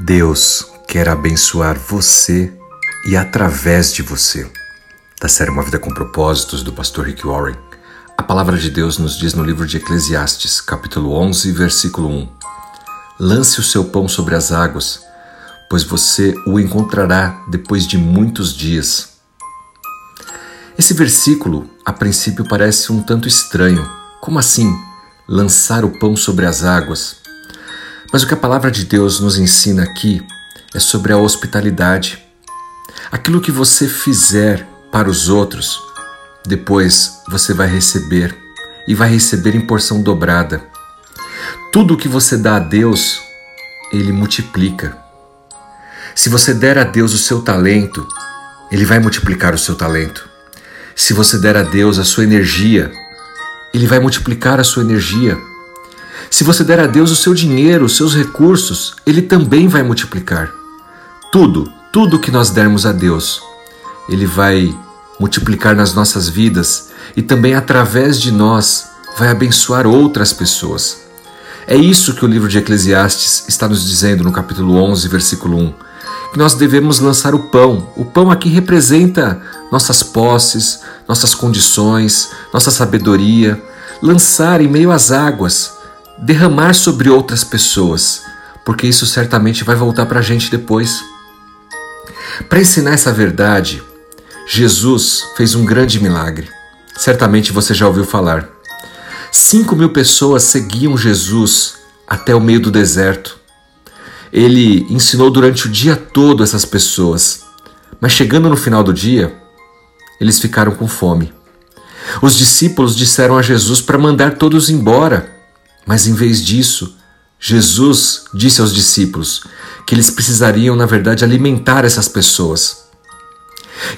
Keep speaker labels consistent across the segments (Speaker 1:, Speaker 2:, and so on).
Speaker 1: Deus quer abençoar você e através de você. Da série Uma Vida com Propósitos, do pastor Rick Warren, a palavra de Deus nos diz no livro de Eclesiastes, capítulo 11, versículo 1: Lance o seu pão sobre as águas, pois você o encontrará depois de muitos dias. Esse versículo, a princípio, parece um tanto estranho. Como assim? Lançar o pão sobre as águas? Mas o que a palavra de Deus nos ensina aqui é sobre a hospitalidade. Aquilo que você fizer para os outros, depois você vai receber e vai receber em porção dobrada. Tudo o que você dá a Deus, ele multiplica. Se você der a Deus o seu talento, ele vai multiplicar o seu talento. Se você der a Deus a sua energia, ele vai multiplicar a sua energia. Se você der a Deus o seu dinheiro, os seus recursos, Ele também vai multiplicar. Tudo, tudo que nós dermos a Deus, Ele vai multiplicar nas nossas vidas e também através de nós vai abençoar outras pessoas. É isso que o livro de Eclesiastes está nos dizendo no capítulo 11, versículo 1. Que nós devemos lançar o pão. O pão aqui representa nossas posses, nossas condições, nossa sabedoria. Lançar em meio às águas derramar sobre outras pessoas, porque isso certamente vai voltar para a gente depois. Para ensinar essa verdade, Jesus fez um grande milagre. Certamente você já ouviu falar. Cinco mil pessoas seguiam Jesus até o meio do deserto. Ele ensinou durante o dia todo essas pessoas, mas chegando no final do dia, eles ficaram com fome. Os discípulos disseram a Jesus para mandar todos embora, mas em vez disso, Jesus disse aos discípulos que eles precisariam, na verdade, alimentar essas pessoas.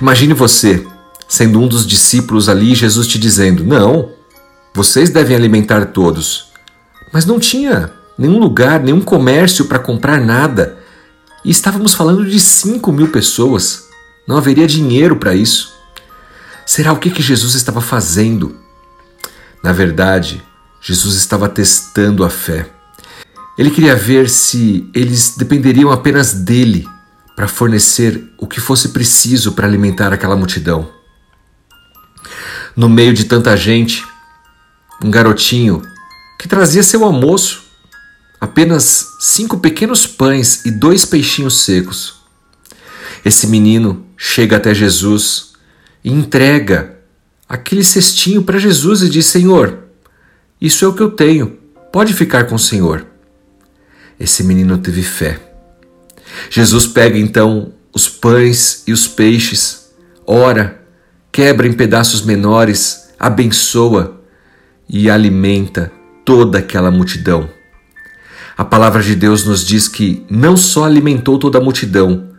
Speaker 1: Imagine você sendo um dos discípulos ali Jesus te dizendo: Não, vocês devem alimentar todos. Mas não tinha nenhum lugar, nenhum comércio para comprar nada. E estávamos falando de 5 mil pessoas. Não haveria dinheiro para isso. Será o que, que Jesus estava fazendo? Na verdade, Jesus estava testando a fé. Ele queria ver se eles dependeriam apenas dele para fornecer o que fosse preciso para alimentar aquela multidão. No meio de tanta gente, um garotinho que trazia seu almoço, apenas cinco pequenos pães e dois peixinhos secos. Esse menino chega até Jesus e entrega aquele cestinho para Jesus e diz: Senhor, isso é o que eu tenho. Pode ficar com o Senhor. Esse menino teve fé. Jesus pega então os pães e os peixes, ora, quebra em pedaços menores, abençoa e alimenta toda aquela multidão. A palavra de Deus nos diz que não só alimentou toda a multidão,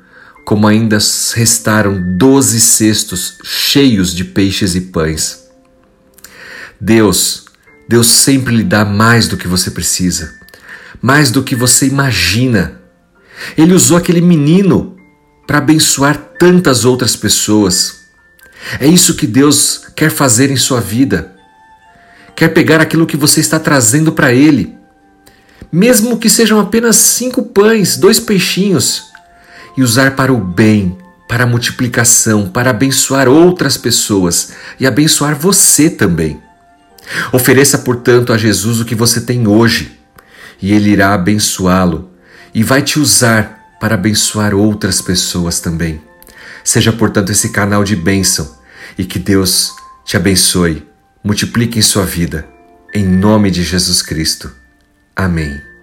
Speaker 1: como ainda restaram doze cestos cheios de peixes e pães. Deus Deus sempre lhe dá mais do que você precisa, mais do que você imagina. Ele usou aquele menino para abençoar tantas outras pessoas. É isso que Deus quer fazer em sua vida. Quer pegar aquilo que você está trazendo para Ele, mesmo que sejam apenas cinco pães, dois peixinhos, e usar para o bem, para a multiplicação, para abençoar outras pessoas e abençoar você também. Ofereça, portanto, a Jesus o que você tem hoje, e Ele irá abençoá-lo e vai te usar para abençoar outras pessoas também. Seja, portanto, esse canal de bênção e que Deus te abençoe, multiplique em sua vida. Em nome de Jesus Cristo. Amém.